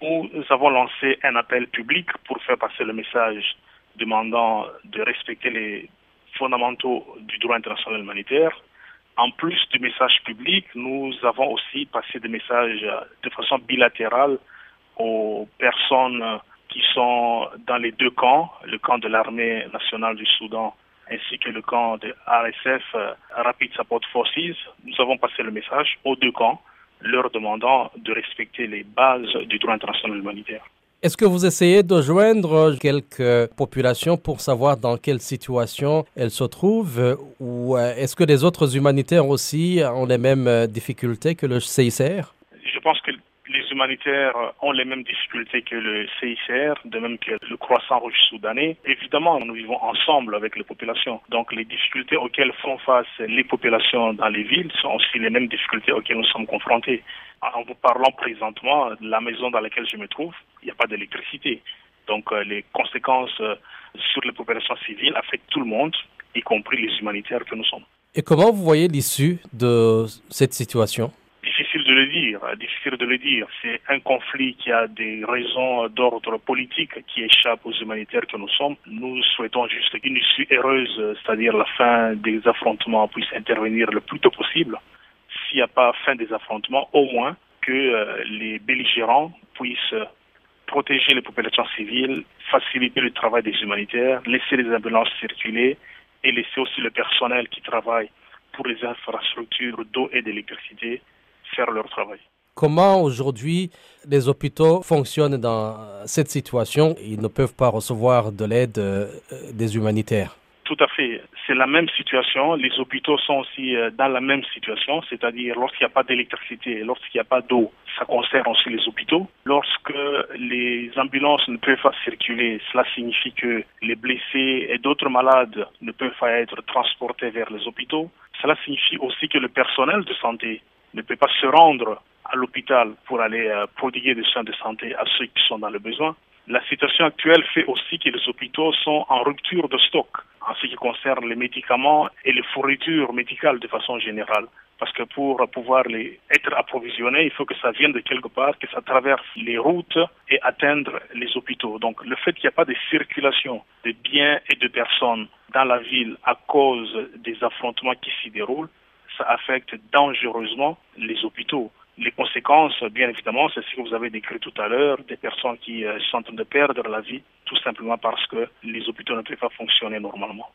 nous avons lancé un appel public pour faire passer le message demandant de respecter les fondamentaux du droit international humanitaire. En plus du message public, nous avons aussi passé des messages de façon bilatérale aux personnes qui sont dans les deux camps, le camp de l'armée nationale du Soudan ainsi que le camp de RSF, Rapid Support Forces. Nous avons passé le message aux deux camps leur demandant de respecter les bases du droit international humanitaire. Est-ce que vous essayez de joindre quelques populations pour savoir dans quelle situation elles se trouvent ou euh, est-ce que les autres humanitaires aussi ont les mêmes difficultés que le CICR Je pense que humanitaires ont les mêmes difficultés que le CICR, de même que le croissant rouge soudanais. Évidemment, nous vivons ensemble avec les populations. Donc les difficultés auxquelles font face les populations dans les villes sont aussi les mêmes difficultés auxquelles nous sommes confrontés. En vous parlant présentement, la maison dans laquelle je me trouve, il n'y a pas d'électricité. Donc euh, les conséquences euh, sur les populations civiles affectent tout le monde, y compris les humanitaires que nous sommes. Et comment vous voyez l'issue de cette situation? De le dire, difficile de le dire. C'est un conflit qui a des raisons d'ordre politique qui échappent aux humanitaires que nous sommes. Nous souhaitons juste qu'une issue heureuse, c'est-à-dire la fin des affrontements, puisse intervenir le plus tôt possible. S'il n'y a pas fin des affrontements, au moins que euh, les belligérants puissent protéger les populations civiles, faciliter le travail des humanitaires, laisser les ambulances circuler et laisser aussi le personnel qui travaille pour les infrastructures d'eau et d'électricité leur travail. Comment aujourd'hui les hôpitaux fonctionnent dans cette situation? Ils ne peuvent pas recevoir de l'aide euh, des humanitaires. Tout à fait. C'est la même situation. Les hôpitaux sont aussi euh, dans la même situation, c'est-à-dire lorsqu'il n'y a pas d'électricité, lorsqu'il n'y a pas d'eau, ça concerne aussi les hôpitaux. Lorsque les ambulances ne peuvent pas circuler, cela signifie que les blessés et d'autres malades ne peuvent pas être transportés vers les hôpitaux. Cela signifie aussi que le personnel de santé ne peut pas se rendre à l'hôpital pour aller euh, prodiguer des soins de santé à ceux qui sont dans le besoin. La situation actuelle fait aussi que les hôpitaux sont en rupture de stock en ce qui concerne les médicaments et les fournitures médicales de façon générale. Parce que pour pouvoir être approvisionnés, il faut que ça vienne de quelque part, que ça traverse les routes et atteindre les hôpitaux. Donc le fait qu'il n'y a pas de circulation de biens et de personnes dans la ville à cause des affrontements qui s'y déroulent, ça affecte dangereusement les hôpitaux. Les conséquences, bien évidemment, c'est ce que vous avez décrit tout à l'heure, des personnes qui euh, sont en train de perdre la vie tout simplement parce que les hôpitaux ne peuvent pas fonctionner normalement.